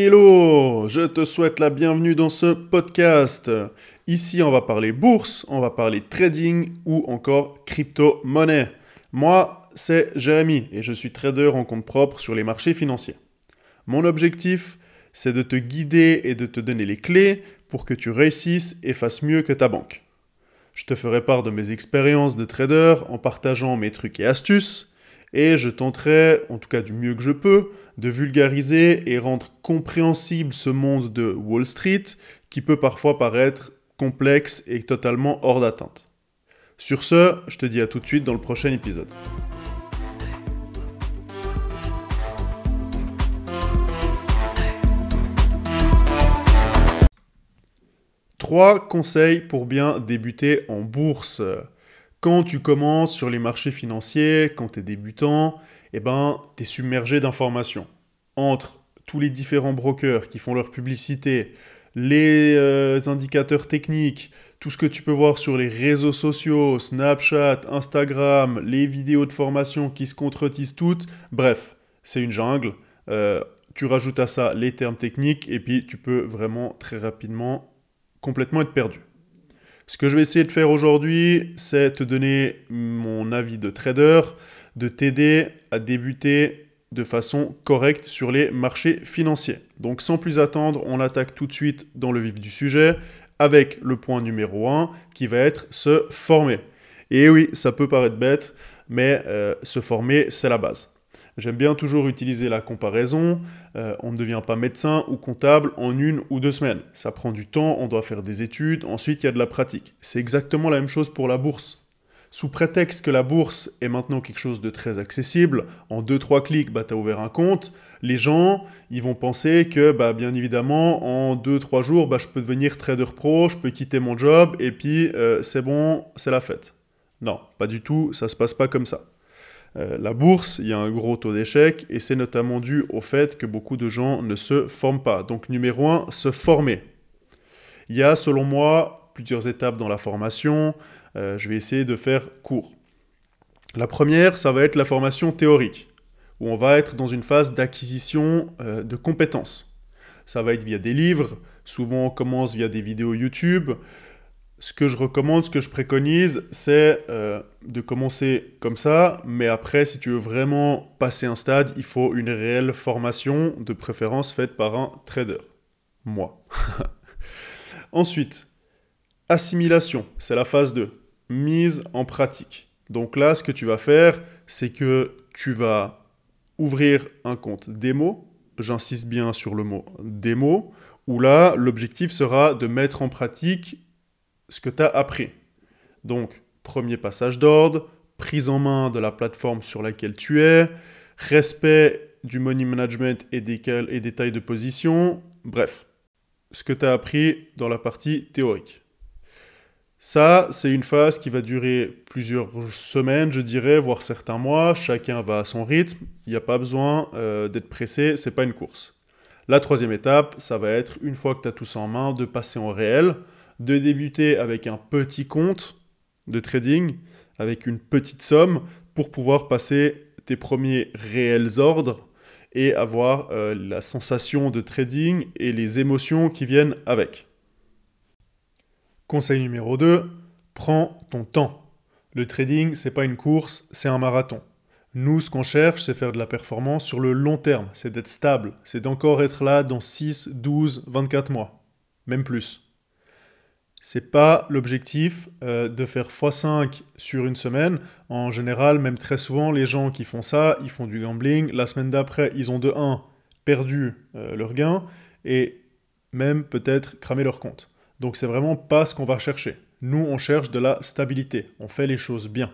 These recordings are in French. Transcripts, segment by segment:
Hello, je te souhaite la bienvenue dans ce podcast. Ici, on va parler bourse, on va parler trading ou encore crypto-monnaie. Moi, c'est Jérémy et je suis trader en compte propre sur les marchés financiers. Mon objectif, c'est de te guider et de te donner les clés pour que tu réussisses et fasses mieux que ta banque. Je te ferai part de mes expériences de trader en partageant mes trucs et astuces et je tenterai, en tout cas du mieux que je peux, de vulgariser et rendre compréhensible ce monde de Wall Street qui peut parfois paraître complexe et totalement hors d'atteinte. Sur ce, je te dis à tout de suite dans le prochain épisode. Trois conseils pour bien débuter en bourse. Quand tu commences sur les marchés financiers, quand tu es débutant, eh ben, tu es submergé d'informations. Entre tous les différents brokers qui font leur publicité, les euh, indicateurs techniques, tout ce que tu peux voir sur les réseaux sociaux, Snapchat, Instagram, les vidéos de formation qui se contredisent toutes, bref, c'est une jungle. Euh, tu rajoutes à ça les termes techniques et puis tu peux vraiment très rapidement complètement être perdu. Ce que je vais essayer de faire aujourd'hui, c'est te donner mon avis de trader, de t'aider à débuter de façon correcte sur les marchés financiers. Donc sans plus attendre, on attaque tout de suite dans le vif du sujet avec le point numéro 1 qui va être se former. Et oui, ça peut paraître bête, mais euh, se former, c'est la base. J'aime bien toujours utiliser la comparaison. Euh, on ne devient pas médecin ou comptable en une ou deux semaines. Ça prend du temps, on doit faire des études, ensuite il y a de la pratique. C'est exactement la même chose pour la bourse. Sous prétexte que la bourse est maintenant quelque chose de très accessible, en 2-3 clics, bah, tu as ouvert un compte, les gens, ils vont penser que, bah, bien évidemment, en 2-3 jours, bah, je peux devenir trader pro, je peux quitter mon job, et puis euh, c'est bon, c'est la fête. Non, pas du tout, ça se passe pas comme ça. Euh, la bourse, il y a un gros taux d'échec et c'est notamment dû au fait que beaucoup de gens ne se forment pas. Donc numéro 1, se former. Il y a selon moi plusieurs étapes dans la formation. Euh, je vais essayer de faire court. La première, ça va être la formation théorique, où on va être dans une phase d'acquisition euh, de compétences. Ça va être via des livres, souvent on commence via des vidéos YouTube, ce que je recommande, ce que je préconise, c'est euh, de commencer comme ça, mais après, si tu veux vraiment passer un stade, il faut une réelle formation, de préférence faite par un trader. Moi. Ensuite, assimilation, c'est la phase 2. Mise en pratique. Donc là, ce que tu vas faire, c'est que tu vas ouvrir un compte démo. J'insiste bien sur le mot démo, où là, l'objectif sera de mettre en pratique ce que tu as appris. Donc, premier passage d'ordre, prise en main de la plateforme sur laquelle tu es, respect du money management et des, et des tailles de position, bref, ce que tu as appris dans la partie théorique. Ça, c'est une phase qui va durer plusieurs semaines, je dirais, voire certains mois. Chacun va à son rythme. Il n'y a pas besoin euh, d'être pressé, c'est pas une course. La troisième étape, ça va être, une fois que tu as tout ça en main, de passer en réel de débuter avec un petit compte de trading, avec une petite somme, pour pouvoir passer tes premiers réels ordres et avoir euh, la sensation de trading et les émotions qui viennent avec. Conseil numéro 2, prends ton temps. Le trading, c'est pas une course, c'est un marathon. Nous, ce qu'on cherche, c'est faire de la performance sur le long terme, c'est d'être stable, c'est d'encore être là dans 6, 12, 24 mois, même plus. C'est pas l'objectif euh, de faire x5 sur une semaine. En général, même très souvent, les gens qui font ça, ils font du gambling. La semaine d'après, ils ont de 1 perdu euh, leur gain et même peut-être cramé leur compte. Donc c'est vraiment pas ce qu'on va chercher. Nous, on cherche de la stabilité. On fait les choses bien.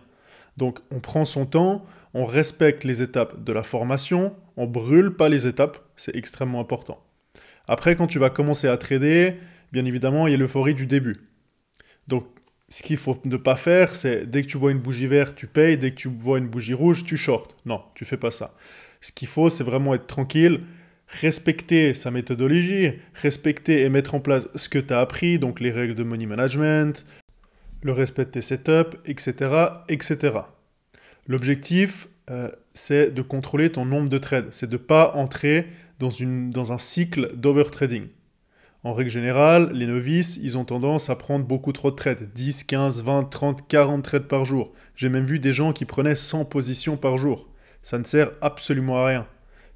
Donc on prend son temps, on respecte les étapes de la formation, on brûle pas les étapes, c'est extrêmement important. Après, quand tu vas commencer à trader, bien évidemment, il y a l'euphorie du début. Donc, ce qu'il faut ne pas faire, c'est dès que tu vois une bougie verte, tu payes, dès que tu vois une bougie rouge, tu shortes. Non, tu fais pas ça. Ce qu'il faut, c'est vraiment être tranquille, respecter sa méthodologie, respecter et mettre en place ce que tu as appris, donc les règles de money management, le respect de tes setups, etc. etc. L'objectif, euh, c'est de contrôler ton nombre de trades. C'est de ne pas entrer dans, dans un cycle d'overtrading. En règle générale, les novices, ils ont tendance à prendre beaucoup trop de trades. 10, 15, 20, 30, 40 trades par jour. J'ai même vu des gens qui prenaient 100 positions par jour. Ça ne sert absolument à rien.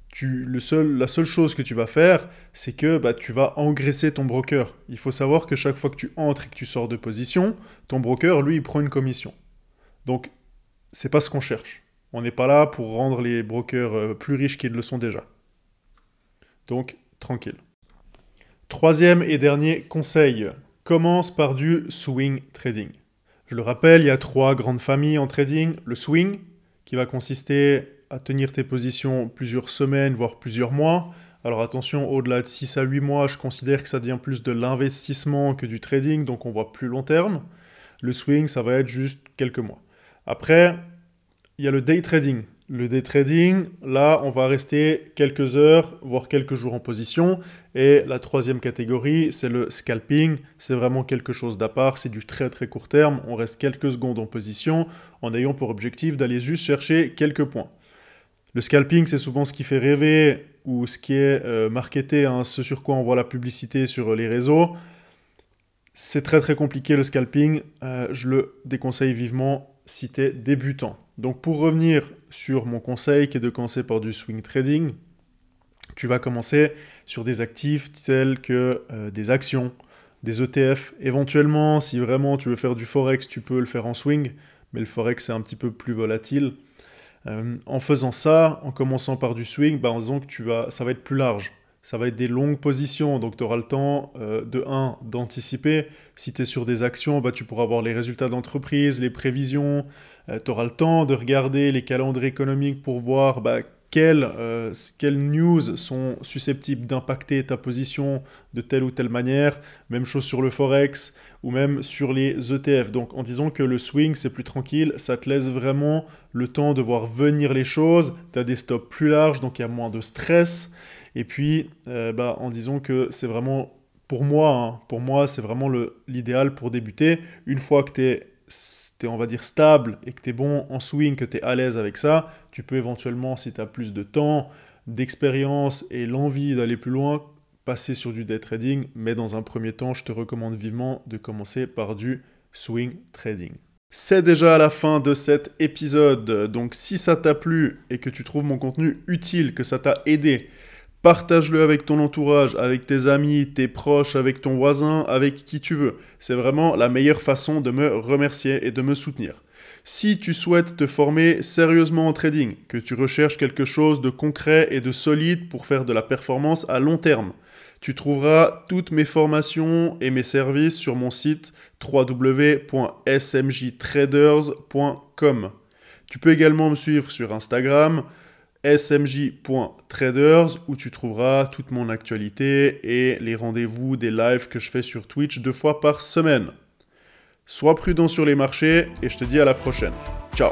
Tu, le seul, la seule chose que tu vas faire, c'est que bah, tu vas engraisser ton broker. Il faut savoir que chaque fois que tu entres et que tu sors de position, ton broker, lui, il prend une commission. Donc, c'est pas ce qu'on cherche. On n'est pas là pour rendre les brokers euh, plus riches qu'ils le sont déjà. Donc, tranquille. Troisième et dernier conseil, commence par du swing trading. Je le rappelle, il y a trois grandes familles en trading. Le swing, qui va consister à tenir tes positions plusieurs semaines, voire plusieurs mois. Alors attention, au-delà de 6 à 8 mois, je considère que ça devient plus de l'investissement que du trading, donc on voit plus long terme. Le swing, ça va être juste quelques mois. Après, il y a le day trading. Le day trading, là, on va rester quelques heures, voire quelques jours en position. Et la troisième catégorie, c'est le scalping. C'est vraiment quelque chose d'à part. C'est du très très court terme. On reste quelques secondes en position en ayant pour objectif d'aller juste chercher quelques points. Le scalping, c'est souvent ce qui fait rêver ou ce qui est euh, marketé, hein, ce sur quoi on voit la publicité sur les réseaux. C'est très très compliqué le scalping. Euh, je le déconseille vivement si tu es débutant. Donc pour revenir sur mon conseil qui est de commencer par du swing trading, tu vas commencer sur des actifs tels que euh, des actions, des ETF. Éventuellement, si vraiment tu veux faire du forex, tu peux le faire en swing, mais le forex c'est un petit peu plus volatile. Euh, en faisant ça, en commençant par du swing, bah, en disant que tu vas, ça va être plus large ça va être des longues positions, donc tu auras le temps euh, de 1 d'anticiper. Si tu es sur des actions, bah, tu pourras voir les résultats d'entreprise, les prévisions, euh, tu auras le temps de regarder les calendriers économiques pour voir bah, euh, quelles, news sont susceptibles d'impacter ta position de telle ou telle manière. Même chose sur le Forex ou même sur les ETF. Donc en disant que le swing c'est plus tranquille, ça te laisse vraiment le temps de voir venir les choses. Tu as des stops plus larges, donc il y a moins de stress. Et puis, euh, bah, en disant que c'est vraiment, pour moi, hein, pour moi, c'est vraiment l'idéal pour débuter. Une fois que tu es, on va dire, stable et que tu es bon en swing, que tu es à l'aise avec ça, tu peux éventuellement, si tu as plus de temps, d'expérience et l'envie d'aller plus loin, passer sur du day trading. Mais dans un premier temps, je te recommande vivement de commencer par du swing trading. C'est déjà la fin de cet épisode, donc si ça t'a plu et que tu trouves mon contenu utile, que ça t'a aidé, Partage-le avec ton entourage, avec tes amis, tes proches, avec ton voisin, avec qui tu veux. C'est vraiment la meilleure façon de me remercier et de me soutenir. Si tu souhaites te former sérieusement en trading, que tu recherches quelque chose de concret et de solide pour faire de la performance à long terme, tu trouveras toutes mes formations et mes services sur mon site www.smjtraders.com. Tu peux également me suivre sur Instagram, smj.traders où tu trouveras toute mon actualité et les rendez-vous des lives que je fais sur Twitch deux fois par semaine. Sois prudent sur les marchés et je te dis à la prochaine. Ciao